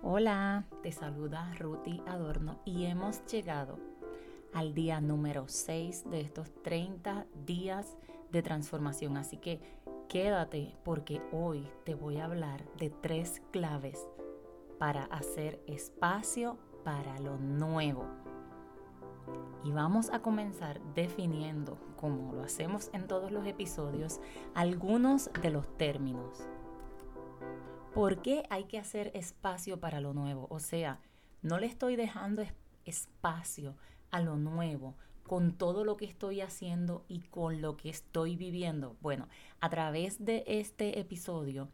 Hola, te saluda Ruti Adorno y hemos llegado al día número 6 de estos 30 días de transformación. Así que quédate porque hoy te voy a hablar de tres claves para hacer espacio para lo nuevo. Y vamos a comenzar definiendo, como lo hacemos en todos los episodios, algunos de los términos ¿Por qué hay que hacer espacio para lo nuevo? O sea, no le estoy dejando espacio a lo nuevo con todo lo que estoy haciendo y con lo que estoy viviendo. Bueno, a través de este episodio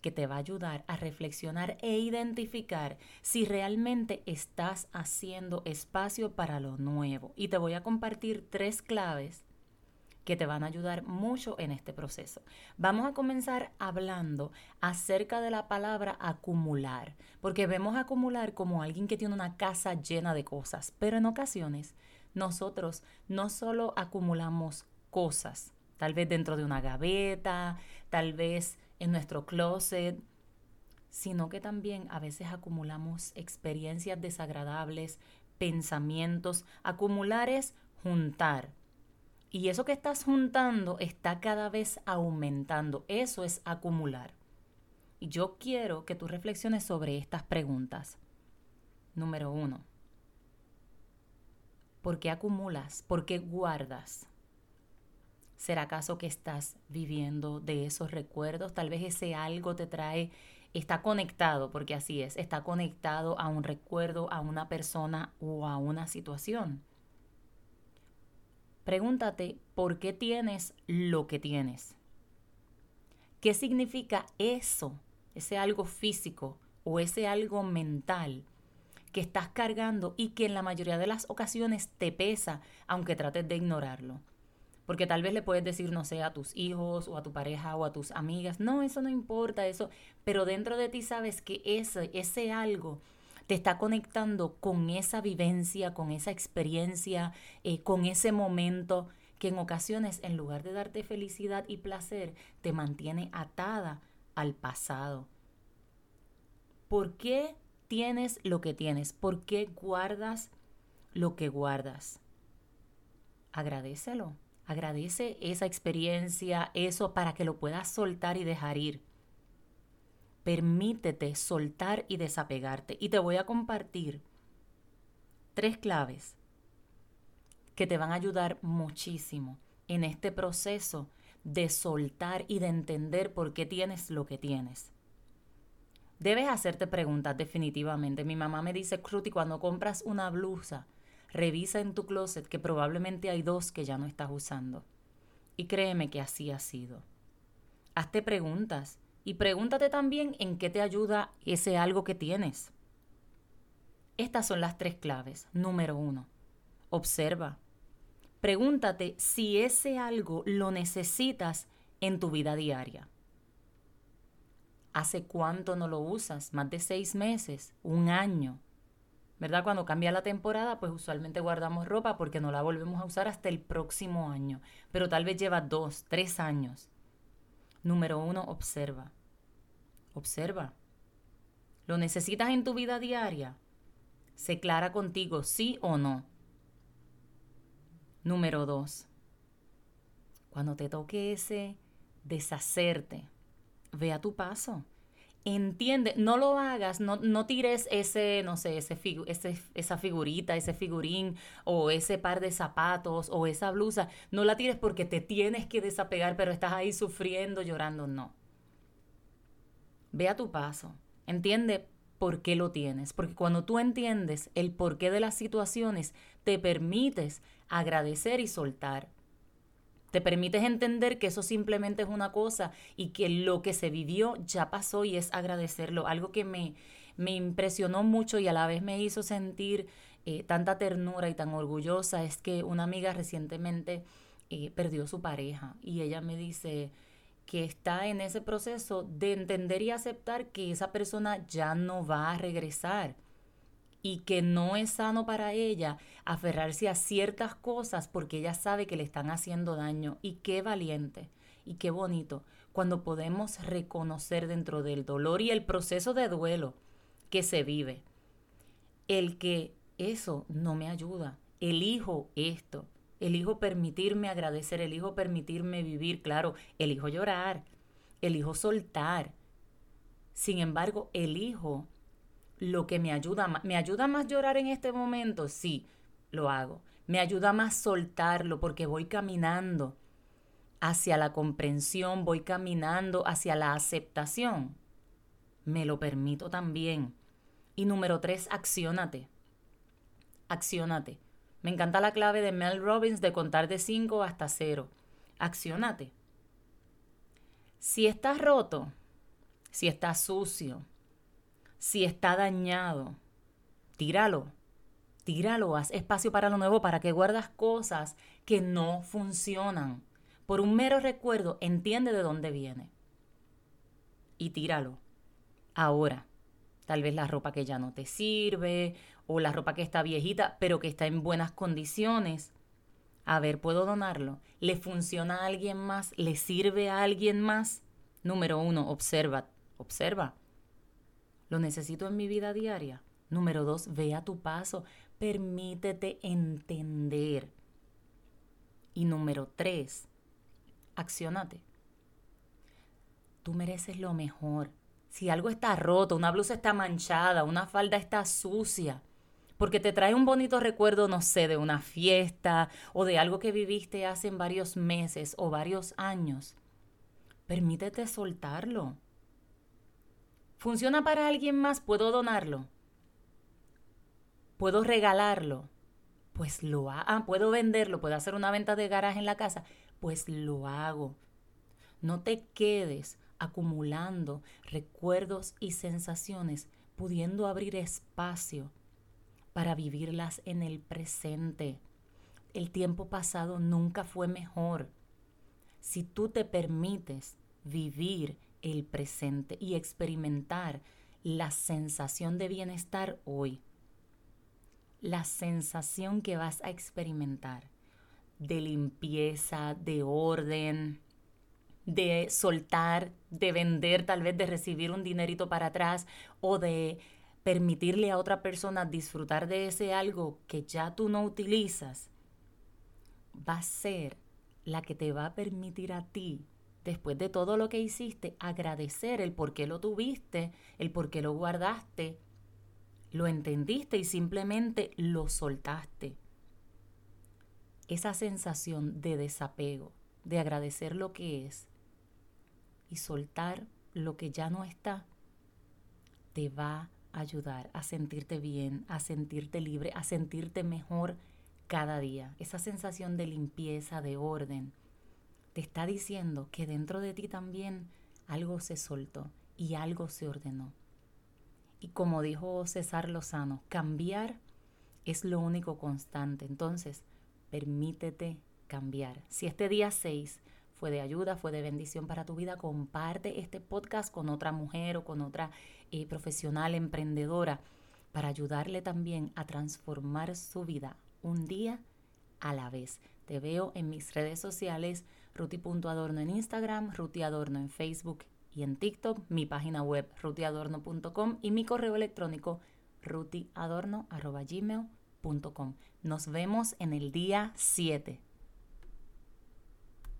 que te va a ayudar a reflexionar e identificar si realmente estás haciendo espacio para lo nuevo. Y te voy a compartir tres claves que te van a ayudar mucho en este proceso. Vamos a comenzar hablando acerca de la palabra acumular, porque vemos acumular como alguien que tiene una casa llena de cosas, pero en ocasiones nosotros no solo acumulamos cosas, tal vez dentro de una gaveta, tal vez en nuestro closet, sino que también a veces acumulamos experiencias desagradables, pensamientos. Acumular es juntar, y eso que estás juntando está cada vez aumentando. Eso es acumular. Y yo quiero que tú reflexiones sobre estas preguntas. Número uno. ¿Por qué acumulas? ¿Por qué guardas? ¿Será acaso que estás viviendo de esos recuerdos? Tal vez ese algo te trae, está conectado, porque así es, está conectado a un recuerdo, a una persona o a una situación. Pregúntate por qué tienes lo que tienes. ¿Qué significa eso? Ese algo físico o ese algo mental que estás cargando y que en la mayoría de las ocasiones te pesa, aunque trates de ignorarlo. Porque tal vez le puedes decir, no sé, a tus hijos o a tu pareja o a tus amigas, no, eso no importa, eso, pero dentro de ti sabes que ese, ese algo te está conectando con esa vivencia, con esa experiencia, eh, con ese momento que en ocasiones, en lugar de darte felicidad y placer, te mantiene atada al pasado. ¿Por qué tienes lo que tienes? ¿Por qué guardas lo que guardas? Agradecelo. Agradece esa experiencia, eso para que lo puedas soltar y dejar ir. Permítete soltar y desapegarte. Y te voy a compartir tres claves que te van a ayudar muchísimo en este proceso de soltar y de entender por qué tienes lo que tienes. Debes hacerte preguntas definitivamente. Mi mamá me dice, Cruti, cuando compras una blusa, revisa en tu closet que probablemente hay dos que ya no estás usando. Y créeme que así ha sido. Hazte preguntas. Y pregúntate también en qué te ayuda ese algo que tienes. Estas son las tres claves. Número uno, observa. Pregúntate si ese algo lo necesitas en tu vida diaria. ¿Hace cuánto no lo usas? ¿Más de seis meses? ¿Un año? ¿Verdad? Cuando cambia la temporada, pues usualmente guardamos ropa porque no la volvemos a usar hasta el próximo año. Pero tal vez lleva dos, tres años. Número uno, observa. Observa. ¿Lo necesitas en tu vida diaria? Se clara contigo, sí o no. Número dos. Cuando te toque ese deshacerte, ve a tu paso. Entiende, no lo hagas, no, no tires ese, no sé, ese, ese, esa figurita, ese figurín o ese par de zapatos o esa blusa. No la tires porque te tienes que desapegar, pero estás ahí sufriendo, llorando. No. Ve a tu paso. Entiende por qué lo tienes. Porque cuando tú entiendes el porqué de las situaciones, te permites agradecer y soltar. Te permites entender que eso simplemente es una cosa y que lo que se vivió ya pasó y es agradecerlo. Algo que me, me impresionó mucho y a la vez me hizo sentir eh, tanta ternura y tan orgullosa es que una amiga recientemente eh, perdió su pareja y ella me dice que está en ese proceso de entender y aceptar que esa persona ya no va a regresar y que no es sano para ella aferrarse a ciertas cosas porque ella sabe que le están haciendo daño. Y qué valiente y qué bonito cuando podemos reconocer dentro del dolor y el proceso de duelo que se vive. El que eso no me ayuda. Elijo esto. Elijo permitirme agradecer, elijo permitirme vivir, claro, elijo llorar, elijo soltar. Sin embargo, elijo lo que me ayuda más. ¿Me ayuda más llorar en este momento? Sí, lo hago. Me ayuda más soltarlo porque voy caminando hacia la comprensión, voy caminando hacia la aceptación. Me lo permito también. Y número tres, acciónate. Acciónate. Me encanta la clave de Mel Robbins de contar de 5 hasta 0. Acciónate. Si estás roto, si está sucio, si está dañado, tíralo. Tíralo, haz espacio para lo nuevo, para que guardas cosas que no funcionan. Por un mero recuerdo, entiende de dónde viene. Y tíralo. Ahora, tal vez la ropa que ya no te sirve o la ropa que está viejita, pero que está en buenas condiciones. A ver, ¿puedo donarlo? ¿Le funciona a alguien más? ¿Le sirve a alguien más? Número uno, observa. Observa. ¿Lo necesito en mi vida diaria? Número dos, ve a tu paso. Permítete entender. Y número tres, accionate. Tú mereces lo mejor. Si algo está roto, una blusa está manchada, una falda está sucia, porque te trae un bonito recuerdo, no sé, de una fiesta o de algo que viviste hace varios meses o varios años, permítete soltarlo. ¿Funciona para alguien más? ¿Puedo donarlo? ¿Puedo regalarlo? Pues lo hago. Ah, ¿Puedo venderlo? ¿Puedo hacer una venta de garaje en la casa? Pues lo hago. No te quedes acumulando recuerdos y sensaciones, pudiendo abrir espacio para vivirlas en el presente. El tiempo pasado nunca fue mejor. Si tú te permites vivir el presente y experimentar la sensación de bienestar hoy. La sensación que vas a experimentar de limpieza, de orden, de soltar, de vender, tal vez de recibir un dinerito para atrás o de permitirle a otra persona disfrutar de ese algo que ya tú no utilizas, va a ser la que te va a permitir a ti después de todo lo que hiciste, agradecer el por qué lo tuviste, el por qué lo guardaste, lo entendiste y simplemente lo soltaste. Esa sensación de desapego, de agradecer lo que es y soltar lo que ya no está, te va a ayudar a sentirte bien, a sentirte libre, a sentirte mejor cada día. Esa sensación de limpieza, de orden, te está diciendo que dentro de ti también algo se soltó y algo se ordenó. Y como dijo César Lozano, cambiar es lo único constante. Entonces, permítete cambiar. Si este día 6 fue de ayuda, fue de bendición para tu vida, comparte este podcast con otra mujer o con otra eh, profesional emprendedora para ayudarle también a transformar su vida un día a la vez. Te veo en mis redes sociales ruti.adorno en Instagram, rutiadorno en Facebook y en TikTok, mi página web rutiadorno.com y mi correo electrónico rutiadorno.gmail.com. Nos vemos en el día 7.